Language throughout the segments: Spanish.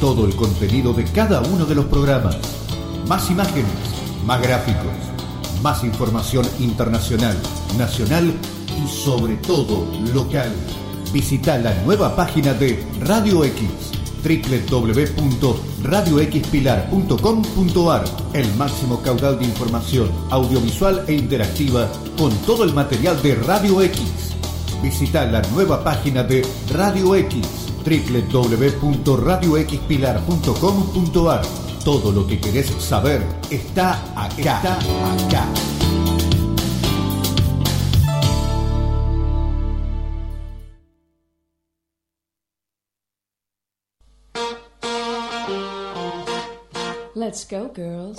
Todo el contenido de cada uno de los programas. Más imágenes, más gráficos, más información internacional, nacional y sobre todo local. Visita la nueva página de Radio X www.radioxpilar.com.ar El máximo caudal de información audiovisual e interactiva con todo el material de Radio X. Visita la nueva página de Radio X www.radioxpilar.com.ar Todo lo que querés saber está acá. Está acá. Let's go, girls.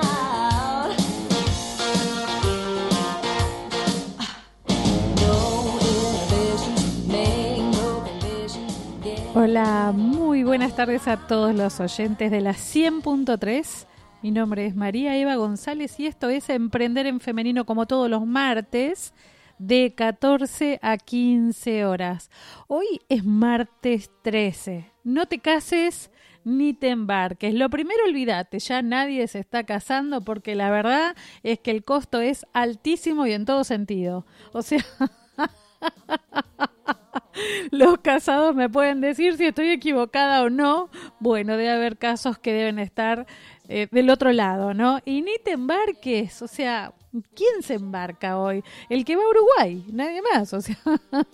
Hola, muy buenas tardes a todos los oyentes de la 100.3. Mi nombre es María Eva González y esto es Emprender en Femenino como todos los martes de 14 a 15 horas. Hoy es martes 13. No te cases ni te embarques. Lo primero, olvídate, ya nadie se está casando porque la verdad es que el costo es altísimo y en todo sentido. O sea... Los casados me pueden decir si estoy equivocada o no. Bueno, debe haber casos que deben estar eh, del otro lado, ¿no? Y ni te embarques, o sea, ¿quién se embarca hoy? El que va a Uruguay, nadie más, o sea.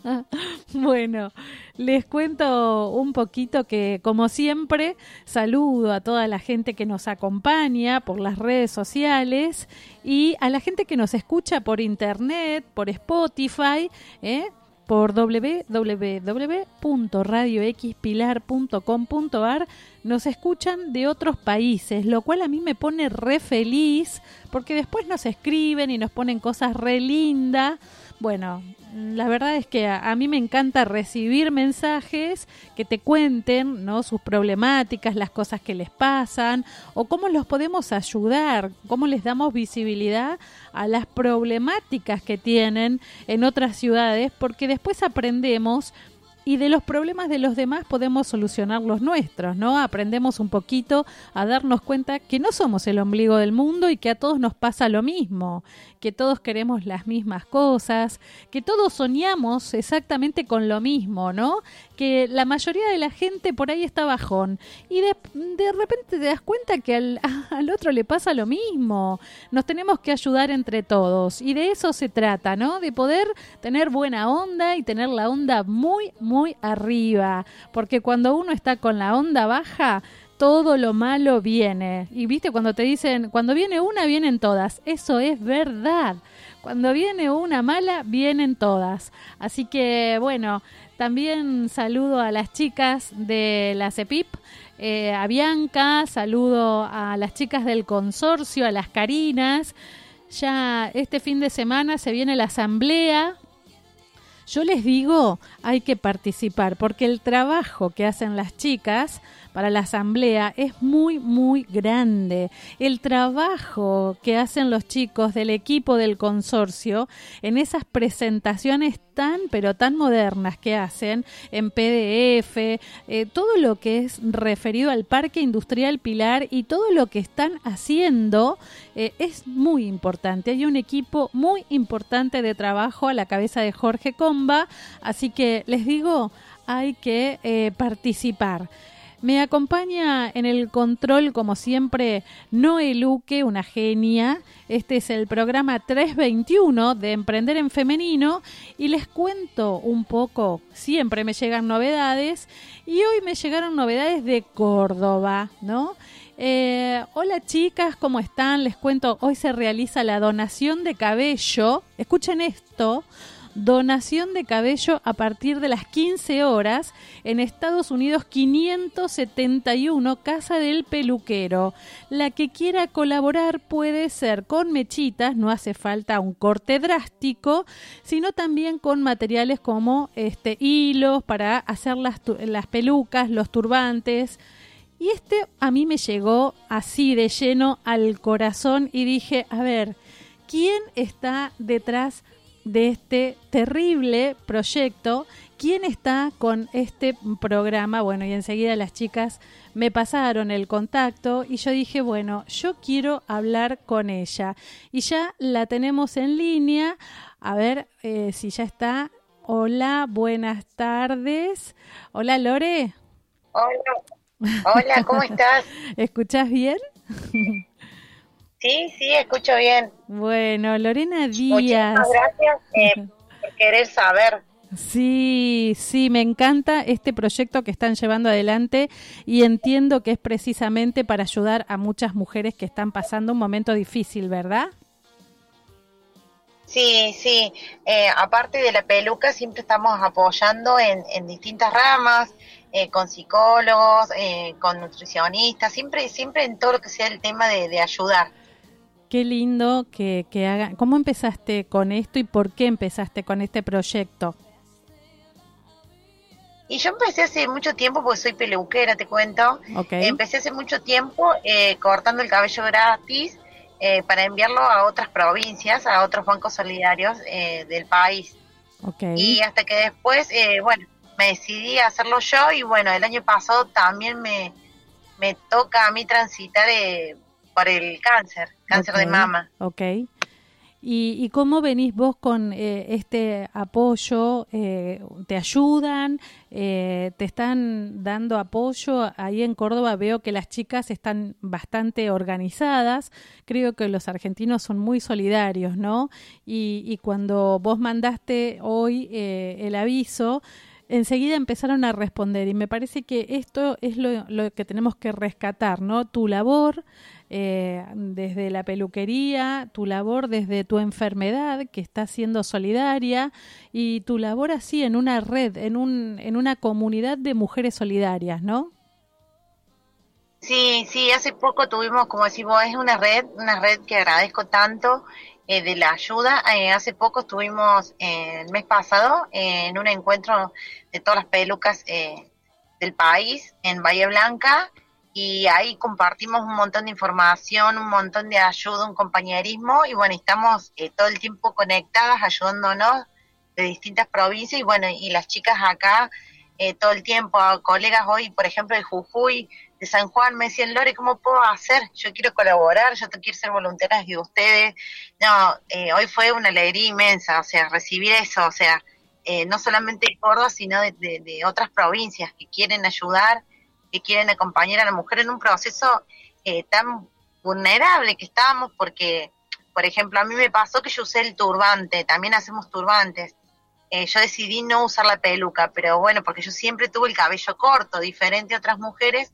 bueno, les cuento un poquito que, como siempre, saludo a toda la gente que nos acompaña por las redes sociales y a la gente que nos escucha por internet, por Spotify, ¿eh? Por www.radioxpilar.com.ar nos escuchan de otros países, lo cual a mí me pone re feliz porque después nos escriben y nos ponen cosas re lindas. Bueno, la verdad es que a, mí me encanta recibir mensajes que te cuenten ¿no? sus problemáticas, las cosas que les pasan o cómo los podemos ayudar, cómo les damos visibilidad a las problemáticas que tienen en otras ciudades, porque después aprendemos y de los problemas de los demás podemos solucionar los nuestros, ¿no? Aprendemos un poquito a darnos cuenta que no somos el ombligo del mundo y que a todos nos pasa lo mismo, que todos queremos las mismas cosas, que todos soñamos exactamente con lo mismo, ¿no? Que la mayoría de la gente por ahí está bajón y de, de repente te das cuenta que al, al otro le pasa lo mismo. Nos tenemos que ayudar entre todos y de eso se trata, ¿no? De poder tener buena onda y tener la onda muy, muy arriba, porque cuando uno está con la onda baja, todo lo malo viene. Y viste, cuando te dicen, cuando viene una, vienen todas. Eso es verdad. Cuando viene una mala, vienen todas. Así que, bueno, también saludo a las chicas de la CEPIP. Eh, a Bianca, saludo a las chicas del consorcio, a las Carinas. Ya este fin de semana se viene la asamblea yo les digo, hay que participar, porque el trabajo que hacen las chicas para la asamblea es muy, muy grande. El trabajo que hacen los chicos del equipo del consorcio en esas presentaciones tan, pero tan modernas que hacen en PDF, eh, todo lo que es referido al Parque Industrial Pilar y todo lo que están haciendo eh, es muy importante. Hay un equipo muy importante de trabajo a la cabeza de Jorge Comba, así que les digo, hay que eh, participar. Me acompaña en el control, como siempre, Noé Luque, una genia. Este es el programa 321 de Emprender en Femenino y les cuento un poco, siempre me llegan novedades y hoy me llegaron novedades de Córdoba, ¿no? Eh, hola chicas, ¿cómo están? Les cuento, hoy se realiza la donación de cabello. Escuchen esto donación de cabello a partir de las 15 horas en Estados Unidos 571 Casa del Peluquero. La que quiera colaborar puede ser con mechitas, no hace falta un corte drástico, sino también con materiales como este hilos para hacer las, las pelucas, los turbantes. Y este a mí me llegó así de lleno al corazón y dije, a ver, ¿quién está detrás de este terrible proyecto. ¿Quién está con este programa? Bueno, y enseguida las chicas me pasaron el contacto y yo dije, bueno, yo quiero hablar con ella. Y ya la tenemos en línea. A ver eh, si ya está. Hola, buenas tardes. Hola, Lore. Hola. Hola, ¿cómo estás? ¿Escuchas bien? Sí, sí, escucho bien. Bueno, Lorena Díaz. Muchas gracias eh, por querer saber. Sí, sí, me encanta este proyecto que están llevando adelante y entiendo que es precisamente para ayudar a muchas mujeres que están pasando un momento difícil, ¿verdad? Sí, sí. Eh, aparte de la peluca, siempre estamos apoyando en, en distintas ramas, eh, con psicólogos, con nutricionistas, siempre, siempre en todo lo que sea el tema de, de ayudar. Qué lindo que, que hagan. ¿Cómo empezaste con esto y por qué empezaste con este proyecto? Y yo empecé hace mucho tiempo, porque soy peluquera, te cuento. Empecé hace mucho tiempo eh, cortando el cabello gratis eh, para enviarlo a otras provincias, a otros bancos solidarios eh, del país. Y hasta que después, bueno, me decidí a hacerlo yo y bueno, el año pasado también me, me toca a mí transitar por el cáncer, cáncer de mama. Ok. ¿Y, ¿Y, cómo venís vos con eh, este apoyo? Eh, ¿Te ayudan? Eh, ¿Te están dando apoyo? Ahí en Córdoba veo que las chicas están bastante organizadas. Creo que los argentinos son muy solidarios, ¿no? Y, y cuando vos mandaste hoy el aviso, enseguida empezaron a responder y me parece que esto es lo, lo que tenemos que rescatar, ¿no? Tu labor, eh, desde la peluquería, tu labor desde tu enfermedad, que está siendo solidaria, y tu labor así en una red, en, un, en una comunidad de mujeres solidarias, ¿no? Sí, sí, hace poco tuvimos, como decimos, es una red, una red que agradezco tanto eh, de la ayuda. Eh, hace poco estuvimos el mes pasado en un encuentro de todas las pelucas del país en Bahía Blanca y ahí compartimos un montón de información, un montón de ayuda, un compañerismo y bueno, estamos eh, todo el tiempo conectadas, ayudándonos de distintas provincias y bueno, y las chicas acá eh, todo el tiempo, colegas hoy, por ejemplo, de Jujuy, de San Juan, me decían, Lore, ¿cómo puedo hacer? Yo quiero colaborar, yo quiero ser voluntaria de ustedes. No, eh, hoy fue una alegría inmensa, o sea, recibir eso, o sea, no solamente de Córdoba, sino de otras provincias que quieren ayudar que quieren acompañar a la mujer en un proceso eh, tan vulnerable que estábamos, porque, por ejemplo, a mí me pasó que yo usé el turbante, también hacemos turbantes. Eh, yo decidí no usar la peluca, pero bueno, porque yo siempre tuve el cabello corto, diferente a otras mujeres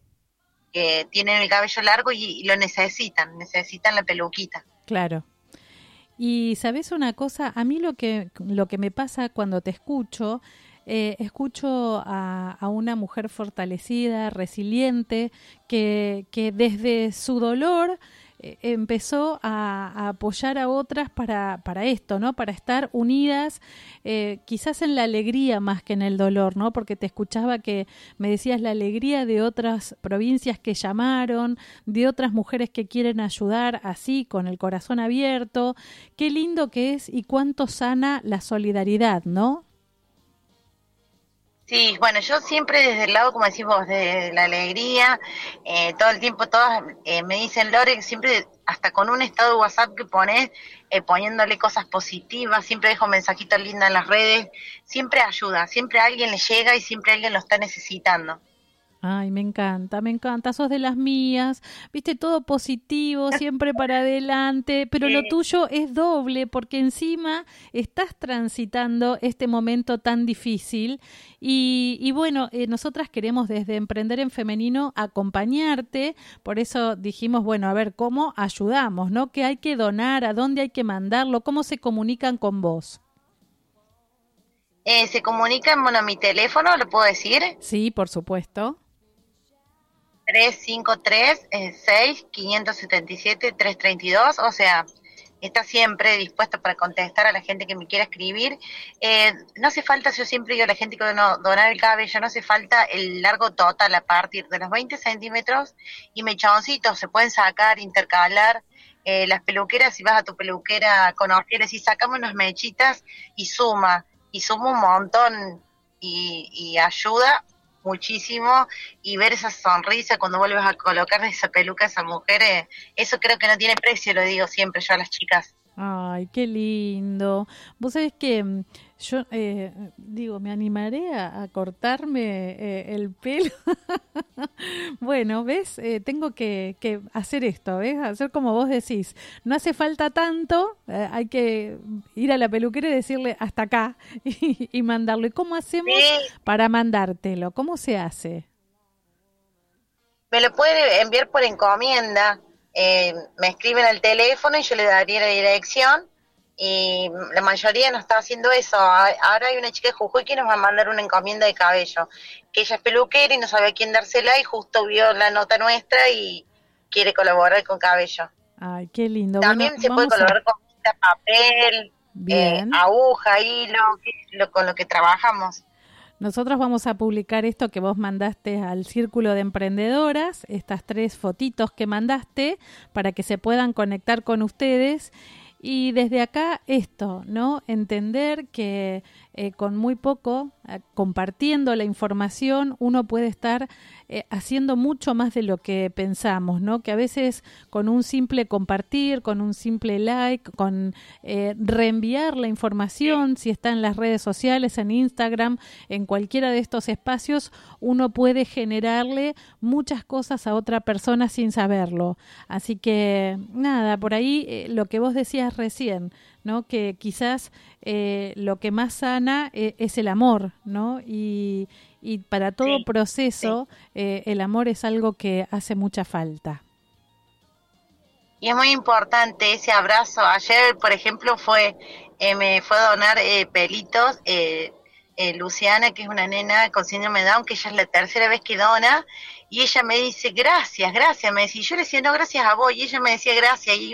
que tienen el cabello largo y, lo necesitan, necesitan la peluquita. Claro. Y sabes una cosa, a mí lo que lo que me pasa cuando te escucho eh, escucho a, una mujer fortalecida, resiliente, que, que desde su dolor eh, empezó a, apoyar a otras para, para esto, ¿no? Para estar unidas, eh, quizás en la alegría más que en el dolor, ¿no? Porque te escuchaba que me decías la alegría de otras provincias que llamaron, de otras mujeres que quieren ayudar así, con el corazón abierto. Qué lindo que es y cuánto sana la solidaridad, ¿no? Sí, bueno, yo siempre desde el lado, como decimos, de la alegría, eh, todo el tiempo todas eh, me dicen, Lore, siempre hasta con un estado de WhatsApp que pones, eh, poniéndole cosas positivas, siempre dejo mensajitos lindos en las redes, siempre ayuda, siempre alguien le llega y siempre alguien lo está necesitando. Ay, me encanta, me encanta, sos de las mías, viste todo positivo, siempre para adelante, pero lo tuyo es doble porque encima estás transitando este momento tan difícil y, y bueno, eh, nosotras queremos desde Emprender en Femenino acompañarte, por eso dijimos, bueno, a ver, ¿cómo ayudamos? ¿No? ¿Qué hay que donar? ¿A dónde hay que mandarlo? ¿Cómo se comunican con vos? Eh, se comunican, bueno, mi teléfono, ¿lo puedo decir? Sí, por supuesto. 353-6-577-332, o sea, está siempre dispuesto para contestar a la gente que me quiera escribir. Eh, no hace falta, yo siempre digo a la gente que no donar el cabello, no hace falta el largo total a partir de los 20 centímetros y mechoncitos, se pueden sacar, intercalar. Eh, las peluqueras, si vas a tu peluquera con orquídeas y sacamos unas mechitas y suma, y suma un montón y, y ayuda muchísimo y ver esa sonrisa cuando vuelves a colocar esa peluca a esa mujer, eh, eso creo que no tiene precio, lo digo siempre yo a las chicas. Ay, qué lindo. Vos sabés que mm, yo eh, digo, me animaré a, cortarme eh, el pelo. bueno, ¿ves? Eh, tengo que, que, hacer esto, ¿ves? Hacer como vos decís. No hace falta tanto, hay que ir a la peluquera y decirle hasta acá y, y mandarlo. ¿Y cómo hacemos para mandártelo? ¿Cómo se hace? Me lo puede enviar por encomienda eh, me escriben al teléfono y yo le daría la dirección y la mayoría no está haciendo eso. Ahora hay una chica de Jujuy que nos va a mandar una encomienda de cabello, que ella es peluquera y no sabe a quién dársela y justo vio la nota nuestra y quiere colaborar con cabello. Ay, qué lindo. También se puede colaborar con papel, eh, aguja, hilo, lo, con lo que trabajamos. Nosotros vamos a publicar esto que vos mandaste al Círculo de Emprendedoras, estas tres fotitos que mandaste, para que se puedan conectar con ustedes. Y desde acá esto, ¿no? Entender que eh, con muy poco, eh, compartiendo la información, uno puede estar eh, haciendo mucho más de lo que pensamos, ¿no? Que a veces con un simple compartir, con un simple like, con reenviar la información, si está en las redes sociales, en Instagram, en cualquiera de estos espacios, uno puede generarle muchas cosas a otra persona sin saberlo. Así que, nada, por ahí lo que vos decías recién, ¿no? Que quizás eh, lo que más sana eh, es el amor, ¿no? Y, y para todo proceso eh, el amor es algo que hace mucha falta. Y es muy importante ese abrazo. Ayer, por ejemplo, fue me fue a donar pelitos Luciana, que es una nena con síndrome de Down, que ella es la tercera vez que dona, y ella me dice, gracias, gracias, me decía, y yo le decía, no, gracias a vos, y ella me decía, gracias, y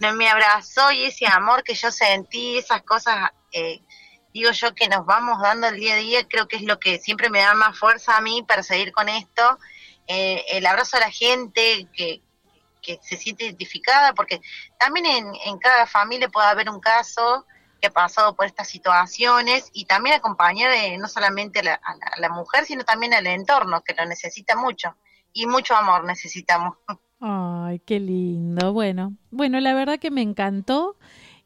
me abrazó, y ese amor que yo sentí, esas cosas, eh, digo yo que nos vamos dando el día a día, creo que es lo que siempre me da más fuerza a mí para seguir con esto, eh, el abrazo a la gente que, que se siente identificada, porque también en, en cada familia puede haber un caso, que ha pasado por estas situaciones y también acompañar eh, no solamente a la, mujer, sino también al entorno, que lo necesita mucho. Y mucho amor necesitamos. Ay, qué lindo. Bueno, bueno, la verdad que me encantó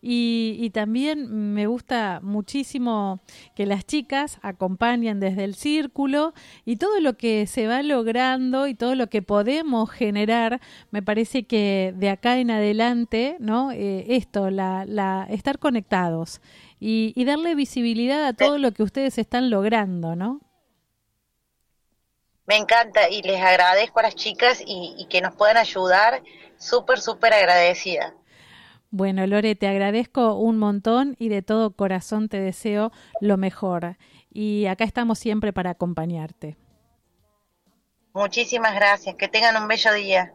y, también me gusta muchísimo que las chicas acompañen desde el círculo y todo lo que se va logrando y todo lo que podemos generar, me parece que de acá en adelante, ¿no? Eh, esto, la, la, estar conectados y, y darle visibilidad a todo lo que ustedes están logrando, ¿no? Me encanta y les agradezco a las chicas y, y que nos puedan ayudar, súper, súper agradecida. Bueno, Lore, te agradezco un montón y de todo corazón te deseo lo mejor. Y acá estamos siempre para acompañarte. Muchísimas gracias. Que tengan un bello día.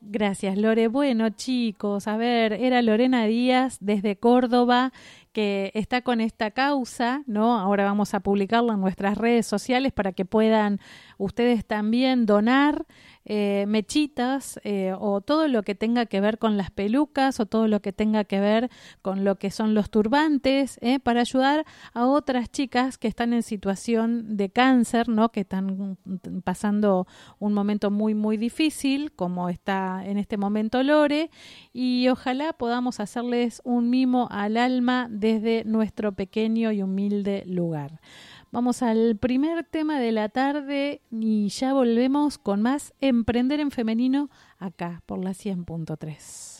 Gracias, Lore. Bueno, chicos, a ver, era Lorena Díaz desde Córdoba que está con esta causa, ¿no? Ahora vamos a publicarlo en nuestras redes sociales para que puedan ustedes también donar eh, mechitas eh, o todo lo que tenga que ver con las pelucas o todo lo que tenga que ver con lo que son los turbantes eh, para ayudar a otras chicas que están en situación de cáncer, ¿no? que están pasando un momento muy muy difícil como está en este momento Lore y ojalá podamos hacerles un mimo al alma desde nuestro pequeño y humilde lugar. Vamos al primer tema de la tarde y ya volvemos con más Emprender en Femenino acá por la 100.3.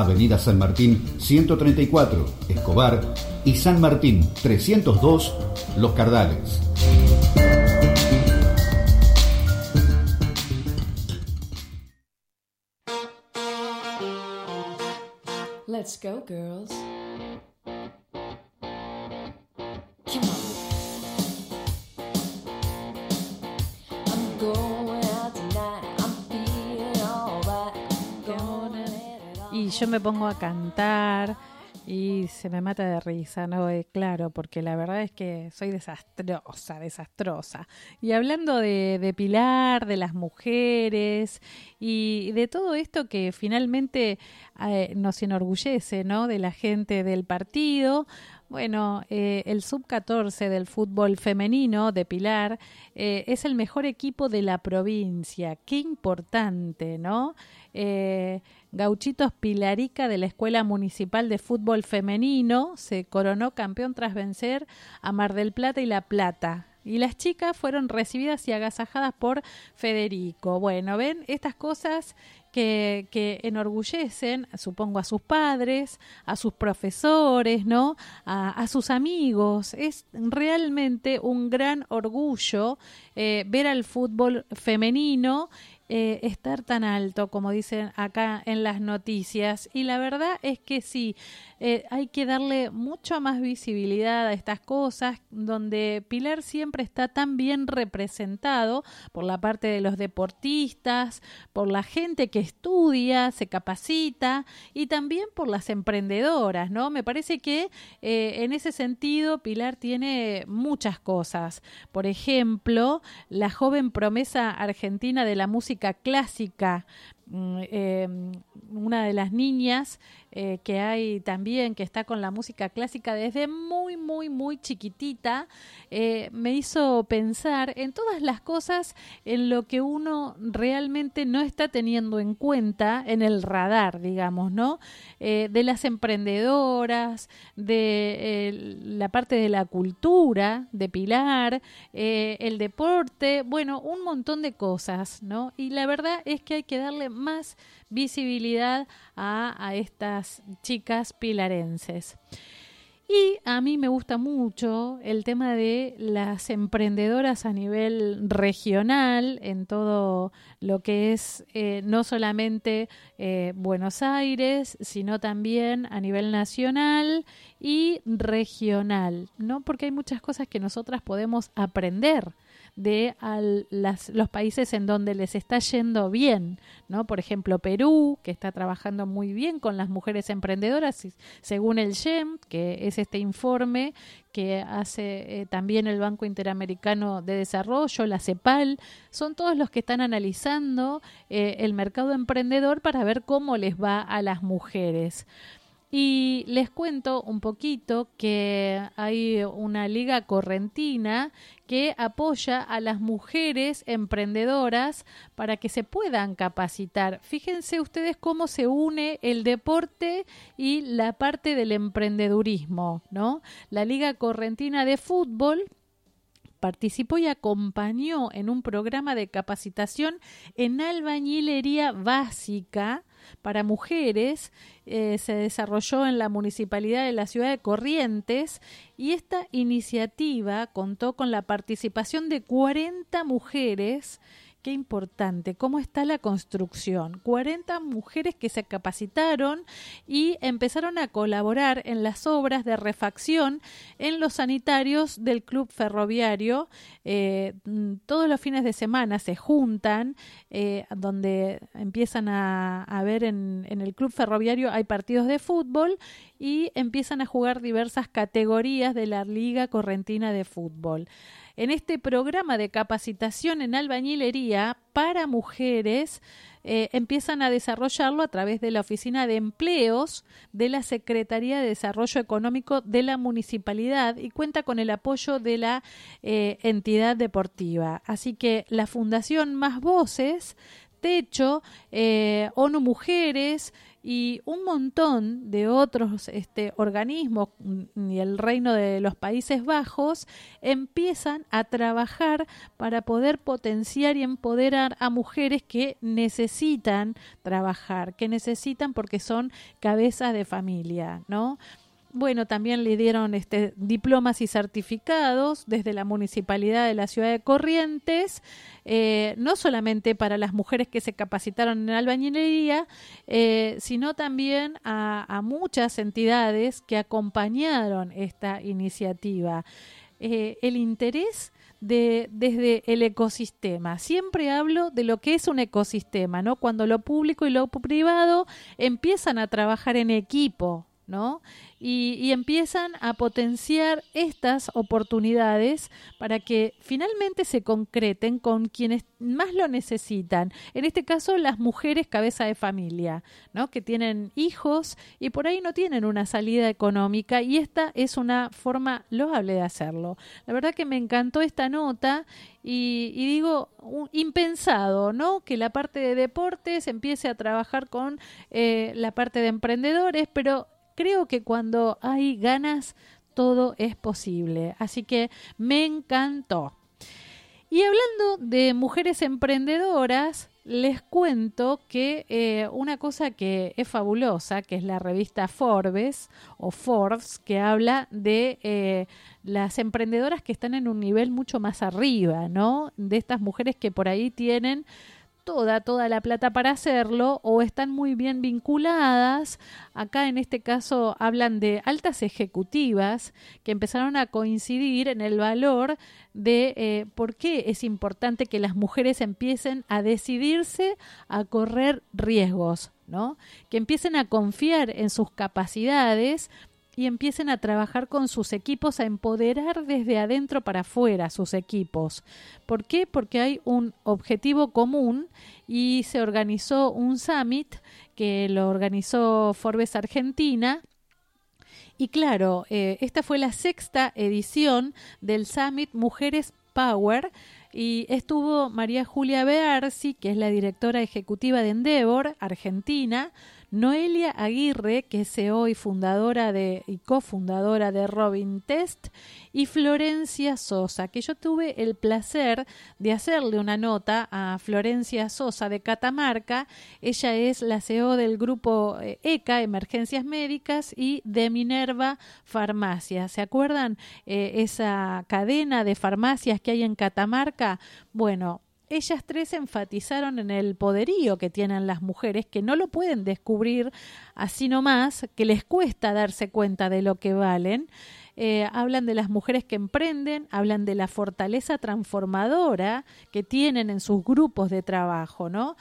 Avenida San Martín 134, Escobar, y San Martín 302, Los Cardales. Let's go, girls. Yo me pongo a cantar y se me mata de risa, ¿no? Eh, claro, porque la verdad es que soy desastrosa, desastrosa. Y hablando de, Pilar, de las mujeres y de todo esto que finalmente eh, nos enorgullece, ¿no? De la gente del partido. Bueno, eh, el sub-14 del fútbol femenino de Pilar eh, es el mejor equipo de la provincia. Qué importante, ¿no? Eh, Gauchitos Pilarica de la Escuela Municipal de Fútbol Femenino se coronó campeón tras vencer a Mar del Plata y La Plata. Y las chicas fueron recibidas y agasajadas por Federico. Bueno, ven estas cosas que, que enorgullecen, supongo, a sus padres, a sus profesores, ¿no? A, sus amigos. Es realmente un gran orgullo eh, ver al fútbol femenino eh, estar tan alto como dicen acá en las noticias. Y la verdad es que sí eh, hay que darle mucha más visibilidad a estas cosas donde Pilar siempre está tan bien representado por la parte de los deportistas por la gente que estudia se capacita y también por las emprendedoras no me parece que eh, en ese sentido Pilar tiene muchas cosas. Por ejemplo la joven promesa argentina de la música clásica, mm, eh, una de las niñas eh, que hay también, que está con la música clásica desde muy, muy, muy chiquitita, eh, me hizo pensar en todas las cosas en lo que uno realmente no está teniendo en cuenta en el radar, digamos, ¿no? de las emprendedoras, de la parte de la cultura, de Pilar, el deporte, bueno, un montón de cosas, ¿no? Y la verdad es que hay que darle más visibilidad a, estas chicas pilarenses. Y a mí me gusta mucho el tema de las emprendedoras a nivel regional, en todo lo que es eh, no solamente eh, Buenos Aires, sino también a nivel nacional y regional, ¿no? Porque hay muchas cosas que nosotras podemos aprender de al, las, los países en donde les está yendo bien, ¿no? Por ejemplo, Perú, que está trabajando muy bien con las mujeres emprendedoras, según el GEM, que es este informe que hace eh, también el Banco Interamericano de Desarrollo, la CEPAL, son todos los que están analizando eh, el mercado emprendedor para ver cómo les va a las mujeres. Y les cuento un poquito que hay una liga correntina que apoya a las mujeres emprendedoras para que se puedan capacitar. Fíjense ustedes cómo se une el deporte y la parte del emprendedurismo, ¿no? La Liga Correntina de Fútbol participó y acompañó en un programa de capacitación en albañilería básica para mujeres eh, se desarrolló en la municipalidad de la ciudad de Corrientes y esta iniciativa contó con la participación de 40 mujeres Qué importante, cómo está la construcción. 40 mujeres que se capacitaron y empezaron a colaborar en las obras de refacción en los sanitarios del club ferroviario. Eh, todos los fines de semana se juntan, eh, donde empiezan a, a ver en, en el club ferroviario hay partidos de fútbol y empiezan a jugar diversas categorías de la Liga Correntina de Fútbol en este programa de capacitación en albañilería para mujeres eh, empiezan a desarrollarlo a través de la Oficina de Empleos de la Secretaría de Desarrollo Económico de la Municipalidad y cuenta con el apoyo de la eh, entidad deportiva. Así que la Fundación Más Voces Techo, eh, ONU Mujeres y un montón de otros este, organismos mm, y el Reino de los Países Bajos empiezan a trabajar para poder potenciar y empoderar a mujeres que necesitan trabajar, que necesitan porque son cabezas de familia, ¿no? Bueno, también le dieron este, diplomas y certificados desde la Municipalidad de la Ciudad de Corrientes, eh, no solamente para las mujeres que se capacitaron en albañilería, eh, sino también a, muchas entidades que acompañaron esta iniciativa. Eh, el interés de, desde el ecosistema. Siempre hablo de lo que es un ecosistema, ¿no? Cuando lo público y lo privado empiezan a trabajar en equipo, ¿no? Y, empiezan a potenciar estas oportunidades para que finalmente se concreten con quienes más lo necesitan. En este caso, las mujeres cabeza de familia, ¿no? Que tienen hijos y por ahí no tienen una salida económica y esta es una forma loable de hacerlo. La verdad que me encantó esta nota y, y, digo, un, impensado, ¿no? Que la parte de deportes empiece a trabajar con eh, la parte de emprendedores, pero creo que cuando hay ganas todo es posible. Así que me encantó. Y hablando de mujeres emprendedoras, les cuento que eh, una cosa que es fabulosa, que es la revista Forbes o Forbes, que habla de eh, las emprendedoras que están en un nivel mucho más arriba, ¿no? De estas mujeres que por ahí tienen toda, toda la plata para hacerlo o están muy bien vinculadas. Acá en este caso hablan de altas ejecutivas que empezaron a coincidir en el valor de eh, por qué es importante que las mujeres empiecen a decidirse a correr riesgos, ¿no? Que empiecen a confiar en sus capacidades y empiecen a trabajar con sus equipos, a empoderar desde adentro para afuera sus equipos. ¿Por qué? Porque hay un objetivo común y se organizó un summit que lo organizó Forbes Argentina. Y claro, eh, esta fue la sexta edición del Summit Mujeres Power y estuvo María Julia Bearsi, que es la directora ejecutiva de Endeavor, Argentina, Noelia Aguirre, que es CEO y fundadora de y cofundadora de Robin Test, y Florencia Sosa, que yo tuve el placer de hacerle una nota a Florencia Sosa de Catamarca. Ella es la CEO del grupo ECA, Emergencias Médicas, y de Minerva Farmacia. ¿Se acuerdan eh, esa cadena de farmacias que hay en Catamarca? Bueno, ellas tres enfatizaron en el poderío que tienen las mujeres, que no lo pueden descubrir así nomás, que les cuesta darse cuenta de lo que valen. Eh, hablan de las mujeres que emprenden, hablan de la fortaleza transformadora que tienen en sus grupos de trabajo, ¿no?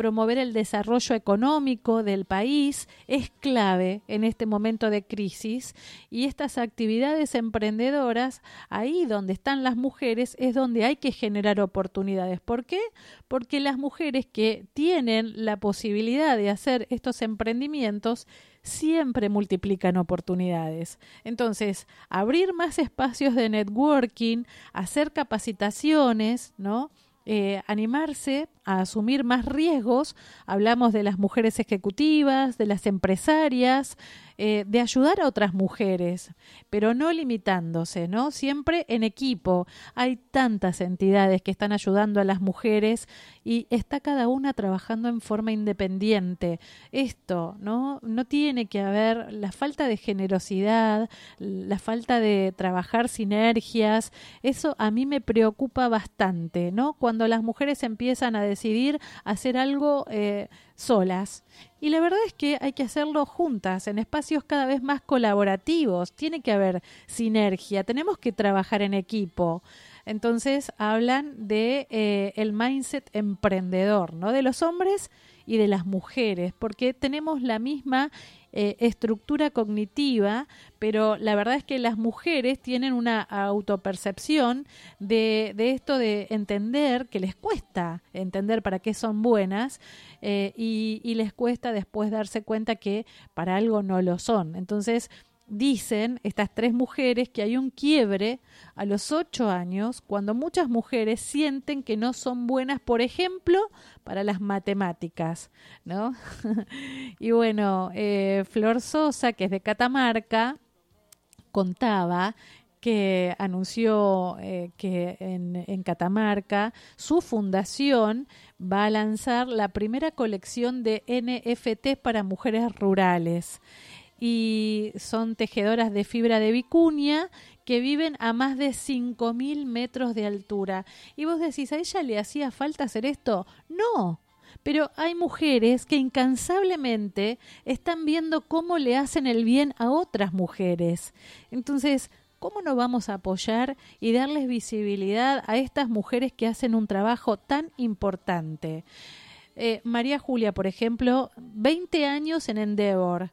Promover el desarrollo económico del país es clave en este momento de crisis y estas actividades emprendedoras, ahí donde están las mujeres, es donde hay que generar oportunidades. ¿Por qué? Porque las mujeres que tienen la posibilidad de hacer estos emprendimientos siempre multiplican oportunidades. Entonces, abrir más espacios de networking, hacer capacitaciones, ¿no? Eh, animarse a asumir más riesgos. Hablamos de las mujeres ejecutivas, de las empresarias, eh, de ayudar a otras mujeres, pero no limitándose, ¿no? Siempre en equipo. Hay tantas entidades que están ayudando a las mujeres y está cada una trabajando en forma independiente. Esto, ¿no? No tiene que haber la falta de generosidad, la falta de trabajar sinergias. Eso a mí me preocupa bastante, ¿no? Cuando las mujeres empiezan a decidir hacer algo eh, solas. Y la verdad es que hay que hacerlo juntas, en espacios cada vez más colaborativos. Tiene que haber sinergia, tenemos que trabajar en equipo. Entonces hablan de eh, el mindset emprendedor, ¿no? De los hombres y de las mujeres, porque tenemos la misma eh, estructura cognitiva, pero la verdad es que las mujeres tienen una autopercepción de, de esto de entender que les cuesta entender para qué son buenas eh, y, y les cuesta después darse cuenta que para algo no lo son. Entonces, dicen estas tres mujeres que hay un quiebre a los ocho años cuando muchas mujeres sienten que no son buenas, por ejemplo, para las matemáticas, ¿no? y bueno, eh, Flor Sosa, que es de Catamarca, contaba que anunció eh, que en, en, Catamarca su fundación va a lanzar la primera colección de NFT para mujeres rurales y son tejedoras de fibra de vicuña que viven a más de 5.000 metros de altura. Y vos decís, ¿a ella le hacía falta hacer esto? No, pero hay mujeres que incansablemente están viendo cómo le hacen el bien a otras mujeres. Entonces, ¿cómo no vamos a apoyar y darles visibilidad a estas mujeres que hacen un trabajo tan importante? Eh, María Julia, por ejemplo, 20 años en Endeavor.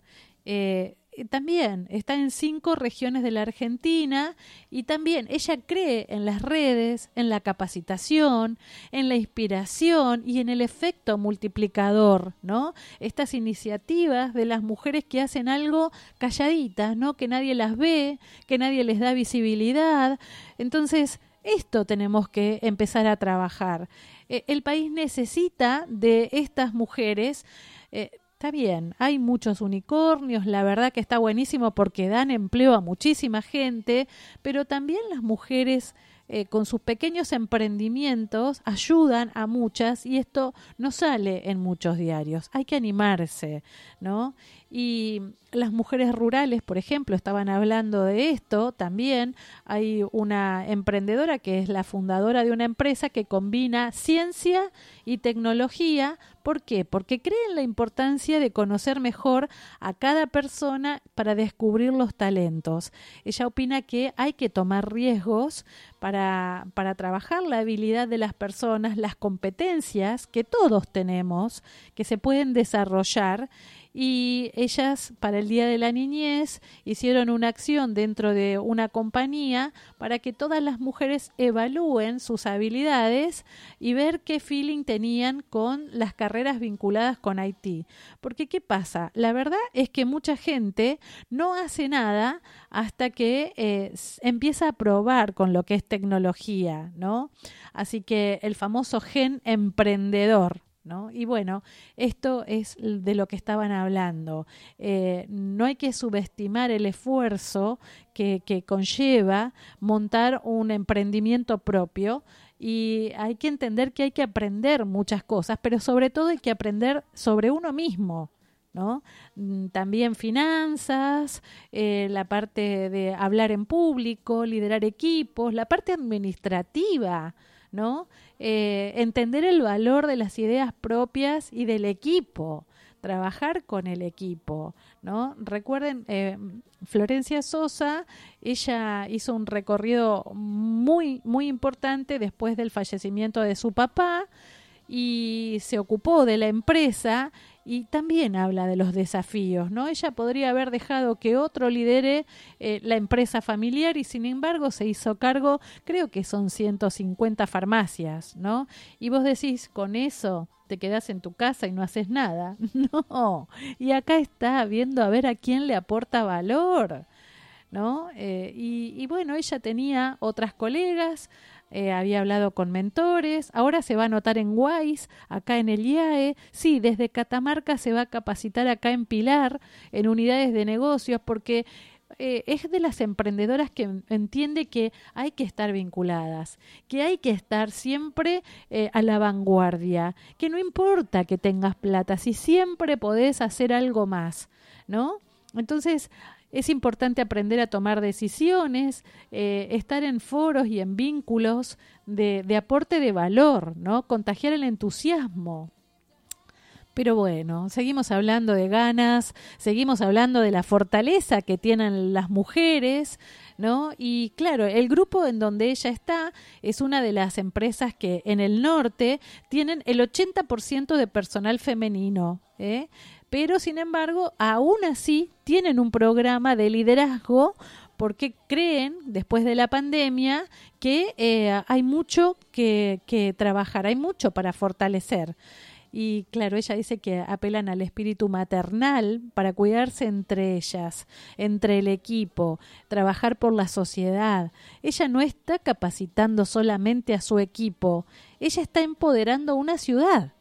Eh, también está en cinco regiones de la Argentina y también ella cree en las redes, en la capacitación, en la inspiración y en el efecto multiplicador, ¿no? Estas iniciativas de las mujeres que hacen algo calladitas, ¿no? Que nadie las ve, que nadie les da visibilidad. Entonces, esto tenemos que empezar a trabajar. Eh, el país necesita de estas mujeres eh, Está bien, hay muchos unicornios, la verdad que está buenísimo porque dan empleo a muchísima gente, pero también las mujeres eh, con sus pequeños emprendimientos ayudan a muchas y esto no sale en muchos diarios. Hay que animarse, ¿no? Y las mujeres rurales, por ejemplo, estaban hablando de esto también. Hay una emprendedora que es la fundadora de una empresa que combina ciencia y tecnología. ¿Por qué? Porque cree en la importancia de conocer mejor a cada persona para descubrir los talentos. Ella opina que hay que tomar riesgos para, para trabajar la habilidad de las personas, las competencias que todos tenemos, que se pueden desarrollar y ellas para el Día de la Niñez hicieron una acción dentro de una compañía para que todas las mujeres evalúen sus habilidades y ver qué feeling tenían con las carreras vinculadas con Haití. Porque ¿qué pasa? La verdad es que mucha gente no hace nada hasta que eh, empieza a probar con lo que es tecnología, ¿no? Así que el famoso gen emprendedor. ¿No? Y bueno, esto es de lo que estaban hablando. Eh, no hay que subestimar el esfuerzo que, que, conlleva montar un emprendimiento propio y hay que entender que hay que aprender muchas cosas, pero sobre todo hay que aprender sobre uno mismo. ¿No? También finanzas, eh, la parte de hablar en público, liderar equipos, la parte administrativa, ¿no? Eh, entender el valor de las ideas propias y del equipo, trabajar con el equipo, ¿no? Recuerden, eh, Florencia Sosa, ella hizo un recorrido muy, muy importante después del fallecimiento de su papá y se ocupó de la empresa y también habla de los desafíos, ¿no? Ella podría haber dejado que otro lidere eh, la empresa familiar y sin embargo se hizo cargo, creo que son 150 farmacias, ¿no? Y vos decís, con eso te quedas en tu casa y no haces nada. No, y acá está viendo a ver a quién le aporta valor. ¿No? Eh, y, y bueno, ella tenía otras colegas, eh, había hablado con mentores, ahora se va a anotar en WISE, acá en el IAE, sí, desde Catamarca se va a capacitar acá en Pilar, en unidades de negocios, porque eh, es de las emprendedoras que entiende que hay que estar vinculadas, que hay que estar siempre eh, a la vanguardia, que no importa que tengas plata, si siempre podés hacer algo más, ¿no? Entonces, es importante aprender a tomar decisiones, eh, estar en foros y en vínculos de, de aporte de valor, ¿no? Contagiar el entusiasmo. Pero bueno, seguimos hablando de ganas, seguimos hablando de la fortaleza que tienen las mujeres, ¿no? Y claro, el grupo en donde ella está es una de las empresas que en el norte tienen el 80% de personal femenino, ¿eh? Pero sin embargo, aún así tienen un programa de liderazgo porque creen, después de la pandemia, que eh, hay mucho que, que trabajar, hay mucho para fortalecer. Y claro, ella dice que apelan al espíritu maternal para cuidarse entre ellas, entre el equipo, trabajar por la sociedad. Ella no está capacitando solamente a su equipo, ella está empoderando una ciudad.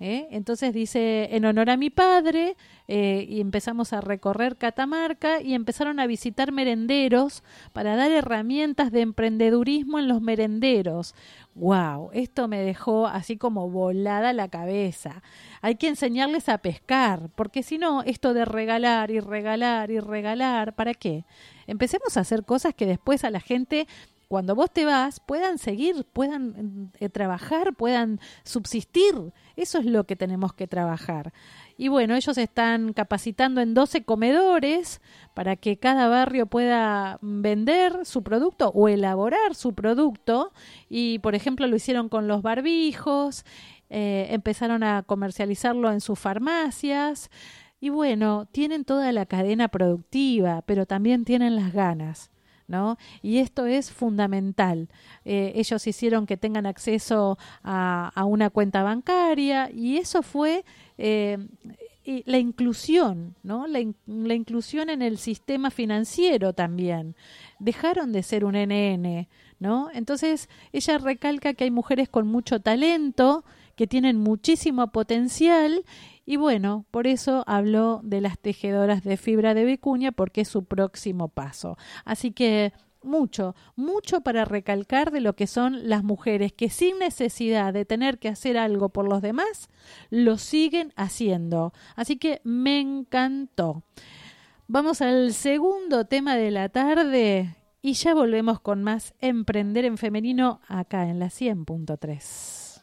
¿Eh? Entonces dice, en honor a mi padre, eh, y empezamos a recorrer Catamarca y empezaron a visitar merenderos para dar herramientas de emprendedurismo en los merenderos. ¡Wow! Esto me dejó así como volada la cabeza. Hay que enseñarles a pescar, porque si no, esto de regalar y regalar y regalar, ¿para qué? Empecemos a hacer cosas que después a la gente cuando vos te vas puedan seguir, puedan eh, trabajar, puedan subsistir. Eso es lo que tenemos que trabajar. Y bueno, ellos están capacitando en 12 comedores para que cada barrio pueda vender su producto o elaborar su producto. Y por ejemplo lo hicieron con los barbijos, eh, empezaron a comercializarlo en sus farmacias. Y bueno, tienen toda la cadena productiva, pero también tienen las ganas. ¿No? Y esto es fundamental. Eh, ellos hicieron que tengan acceso a, una cuenta bancaria y eso fue eh, la inclusión, ¿no? La, la, inclusión en el sistema financiero también. Dejaron de ser un NN, ¿no? Entonces ella recalca que hay mujeres con mucho talento, que tienen muchísimo potencial y bueno, por eso habló de las tejedoras de fibra de vicuña porque es su próximo paso. Así que mucho, mucho para recalcar de lo que son las mujeres que sin necesidad de tener que hacer algo por los demás, lo siguen haciendo. Así que me encantó. Vamos al segundo tema de la tarde y ya volvemos con más Emprender en Femenino acá en la 100.3.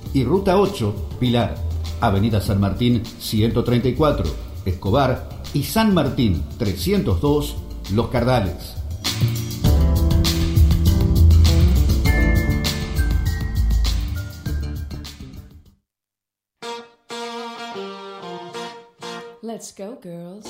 y Ruta 8, Pilar, Avenida San Martín 134, Escobar y San Martín 302, Los Cardales. Let's go, girls.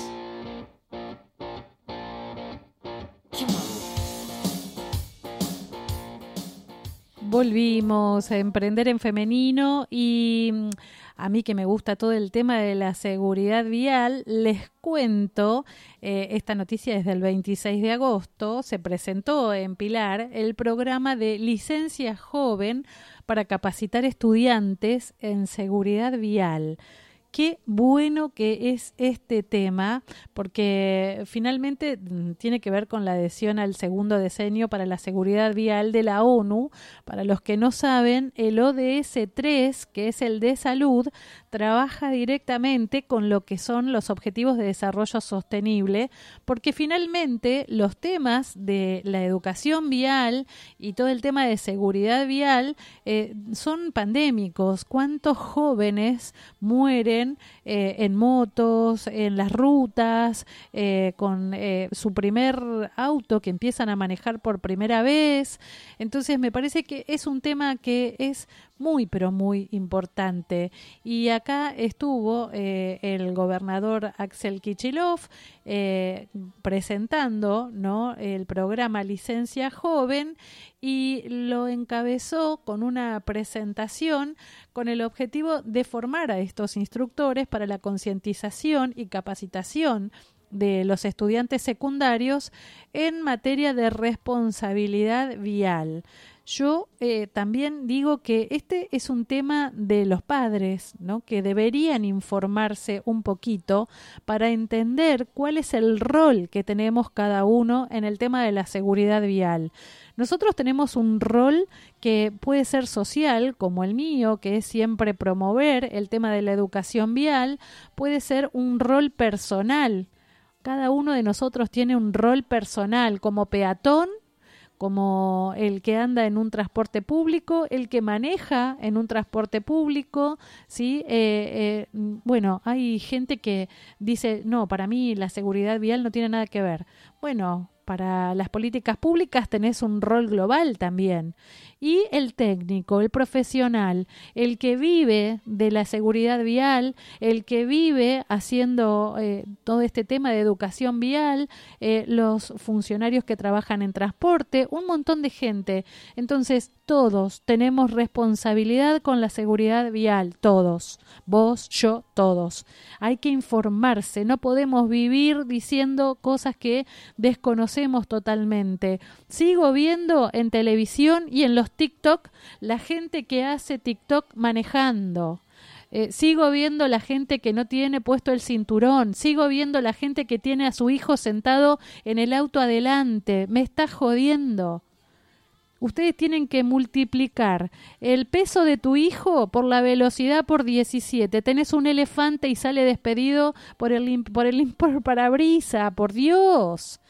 Volvimos a emprender en femenino y mm, a mí que me gusta todo el tema de la seguridad vial, les cuento, eh, esta noticia es del 26 de agosto, se presentó en Pilar el programa de licencia joven para capacitar estudiantes en seguridad vial. Qué bueno que es este tema, porque finalmente mm, tiene que ver con la adhesión al segundo diseño para la seguridad vial de la ONU. Para los que no saben, el ODS 3, que es el de salud, trabaja directamente con lo que son los objetivos de desarrollo sostenible, porque finalmente los temas de la educación vial y todo el tema de seguridad vial eh, son pandémicos. ¿Cuántos jóvenes mueren? Eh, en motos, en las rutas, eh, con eh, su primer auto que empiezan a manejar por primera vez. Entonces me parece que es un tema que es muy, pero muy importante. Y acá estuvo eh, el gobernador Axel Kichilov eh, presentando ¿no? el programa Licencia Joven y lo encabezó con una presentación con el objetivo de formar a estos instructores para la concientización y capacitación de los estudiantes secundarios en materia de responsabilidad vial. Yo eh, también digo que este es un tema de los padres, ¿no? que deberían informarse un poquito para entender cuál es el rol que tenemos cada uno en el tema de la seguridad vial. Nosotros tenemos un rol que puede ser social, como el mío, que es siempre promover el tema de la educación vial, puede ser un rol personal. Cada uno de nosotros tiene un rol personal como peatón como el que anda en un transporte público, el que maneja en un transporte público, ¿sí? Eh, eh, bueno, hay gente que dice, no, para mí la seguridad vial no tiene nada que ver. Bueno, para las políticas públicas tenés un rol global también. Y el técnico, el profesional, el que vive de la seguridad vial, el que vive haciendo eh, todo este tema de educación vial, eh, los funcionarios que trabajan en transporte, un montón de gente. Entonces, todos tenemos responsabilidad con la seguridad vial, todos. Vos, yo, todos. Hay que informarse, no podemos vivir diciendo cosas que desconocemos totalmente. Sigo viendo en televisión y en los TikTok la gente que hace TikTok manejando. Eh, sigo viendo la gente que no tiene puesto el cinturón, sigo viendo la gente que tiene a su hijo sentado en el auto adelante, me está jodiendo. Ustedes tienen que multiplicar el peso de tu hijo por la velocidad por 17. Tenés un elefante y sale despedido por el, por el por parabrisa, por Dios.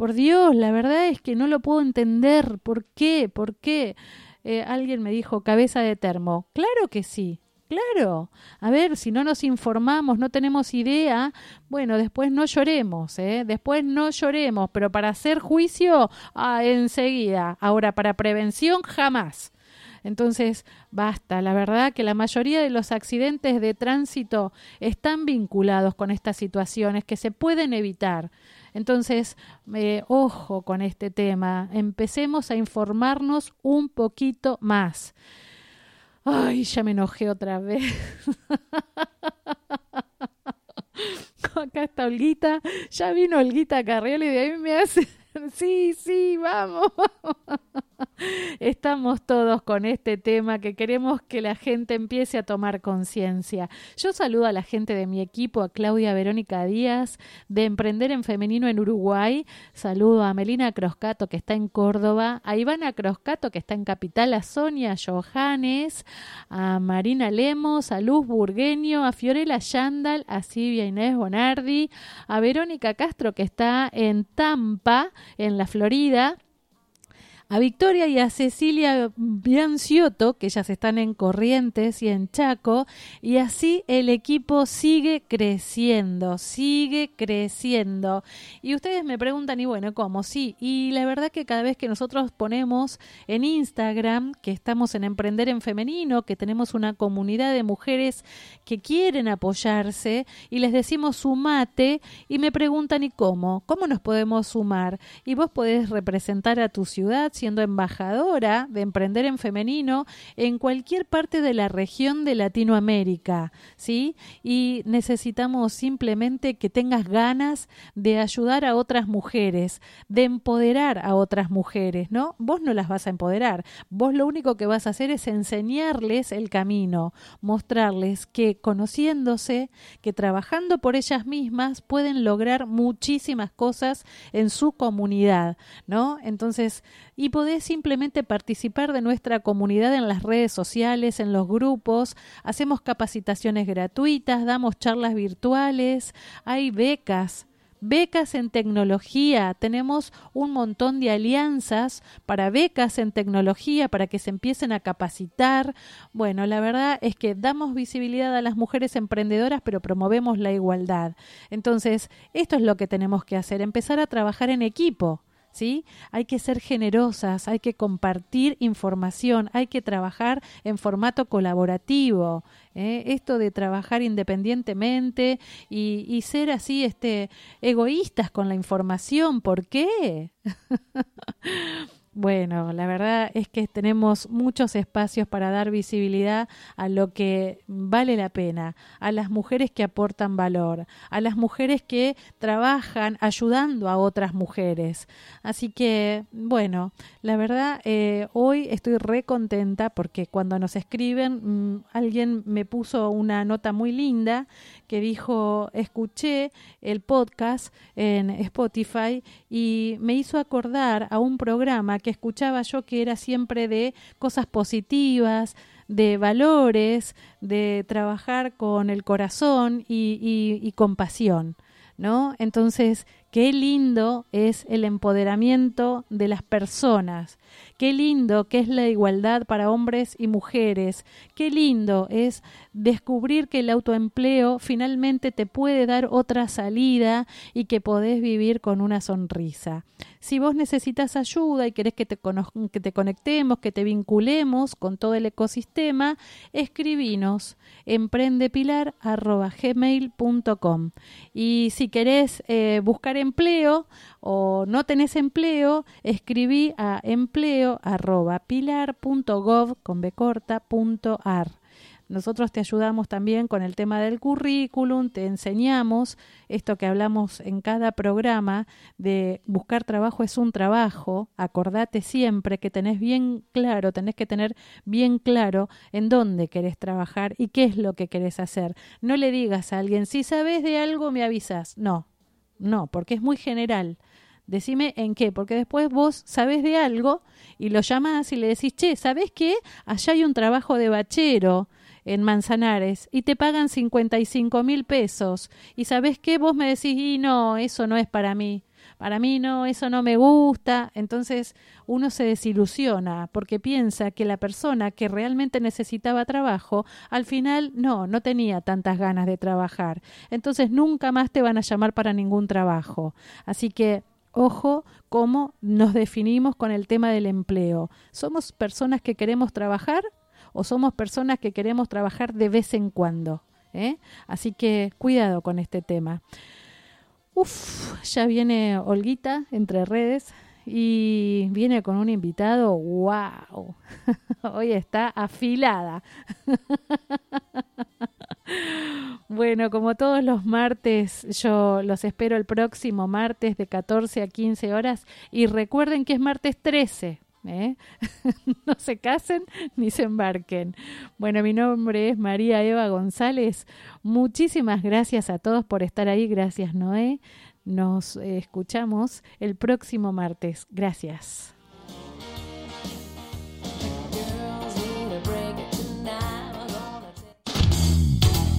Por Dios, la verdad es que no lo puedo entender. ¿Por qué? ¿Por qué? Eh, alguien me dijo cabeza de termo. Claro que sí. Claro, a ver, si no nos informamos, no tenemos idea, bueno, después no lloremos, ¿eh? después no lloremos, pero para hacer juicio, ah, enseguida. Ahora, para prevención, jamás. Entonces, basta. La verdad que la mayoría de los accidentes de tránsito están vinculados con estas situaciones que se pueden evitar. Entonces, eh, ojo con este tema. Empecemos a informarnos un poquito más. Ay, ya me enojé otra vez. Acá está Olguita. Ya vino Olguita Carriel y de ahí me hace. Sí, sí, vamos. Estamos todos con este tema que queremos que la gente empiece a tomar conciencia. Yo saludo a la gente de mi equipo, a Claudia Verónica Díaz, de Emprender en Femenino en Uruguay. Saludo a Melina Croscato, que está en Córdoba, a Ivana Croscato, que está en Capital, a Sonia Johannes, a Marina Lemos, a Luz Burgueño, a Fiorella Yandal, a Silvia Inés Bonardi, a Verónica Castro, que está en Tampa, en la Florida a Victoria y a Cecilia Bianciotto, que ellas están en Corrientes y en Chaco, y así el equipo sigue creciendo, sigue creciendo. Y ustedes me preguntan, y bueno, ¿cómo? Sí, y la verdad que cada vez que nosotros ponemos en Instagram que estamos en Emprender en Femenino, que tenemos una comunidad de mujeres que quieren apoyarse, y les decimos sumate, y me preguntan, ¿y cómo? ¿Cómo nos podemos sumar? Y vos podés representar a tu ciudad, siendo embajadora de Emprender en Femenino en cualquier parte de la región de Latinoamérica, ¿sí? Y necesitamos simplemente que tengas ganas de ayudar a otras mujeres, de empoderar a otras mujeres, ¿no? Vos no las vas a empoderar, vos lo único que vas a hacer es enseñarles el camino, mostrarles que conociéndose, que trabajando por ellas mismas pueden lograr muchísimas cosas en su comunidad, ¿no? Entonces, y podés simplemente participar de nuestra comunidad en las redes sociales, en los grupos, hacemos capacitaciones gratuitas, damos charlas virtuales, hay becas, becas en tecnología, tenemos un montón de alianzas para becas en tecnología, para que se empiecen a capacitar. Bueno, la verdad es que damos visibilidad a las mujeres emprendedoras, pero promovemos la igualdad. Entonces, esto es lo que tenemos que hacer, empezar a trabajar en equipo. ¿Sí? Hay que ser generosas, hay que compartir información, hay que trabajar en formato colaborativo. ¿eh? Esto de trabajar independientemente y, y ser así este, egoístas con la información, ¿por qué? Bueno, la verdad es que tenemos muchos espacios para dar visibilidad a lo que vale la pena, a las mujeres que aportan valor, a las mujeres que trabajan ayudando a otras mujeres. Así que, bueno, la verdad, eh, hoy estoy re contenta porque cuando nos escriben, mm, alguien me puso una nota muy linda que dijo, escuché el podcast en Spotify y me hizo acordar a un programa que escuchaba yo que era siempre de cosas positivas, de valores, de trabajar con el corazón y, y, y con pasión, ¿no? Entonces, qué lindo es el empoderamiento de las personas, qué lindo que es la igualdad para hombres y mujeres, qué lindo es descubrir que el autoempleo finalmente te puede dar otra salida y que podés vivir con una sonrisa. Si vos necesitas ayuda y querés que te, que te conectemos, que te vinculemos con todo el ecosistema, escribinos emprendepilar.gmail.com y si querés eh, buscar empleo o no tenés empleo, escribí a empleo arroba pilar.gov con b corta punto ar. Nosotros te ayudamos también con el tema del currículum, te enseñamos esto que hablamos en cada programa de buscar trabajo es un trabajo. Acordate siempre que tenés bien claro, tenés que tener bien claro en dónde querés trabajar y qué es lo que querés hacer. No le digas a alguien, si sabes de algo me avisas. No, no, porque es muy general. Decime en qué, porque después vos sabés de algo y lo llamás y le decís, che, ¿sabés qué? Allá hay un trabajo de bachero en Manzanares y te pagan 55 mil pesos. Y sabés qué, vos me decís, y no, eso no es para mí. Para mí no, eso no me gusta. Entonces uno se desilusiona porque piensa que la persona que realmente necesitaba trabajo, al final no, no tenía tantas ganas de trabajar. Entonces nunca más te van a llamar para ningún trabajo. Así que Ojo cómo nos definimos con el tema del empleo. ¿Somos personas que queremos trabajar o somos personas que queremos trabajar de vez en cuando? ¿eh? Así que cuidado con este tema. Uf, ya viene Olguita entre redes y viene con un invitado. ¡Wow! Hoy está afilada. Bueno, como todos los martes, yo los espero el próximo martes de 14 a 15 horas y recuerden que es martes 13. ¿Eh? no se casen ni se embarquen. Bueno, mi nombre es María Eva González. Muchísimas gracias a todos por estar ahí. Gracias, Noé. Nos escuchamos el próximo martes. Gracias.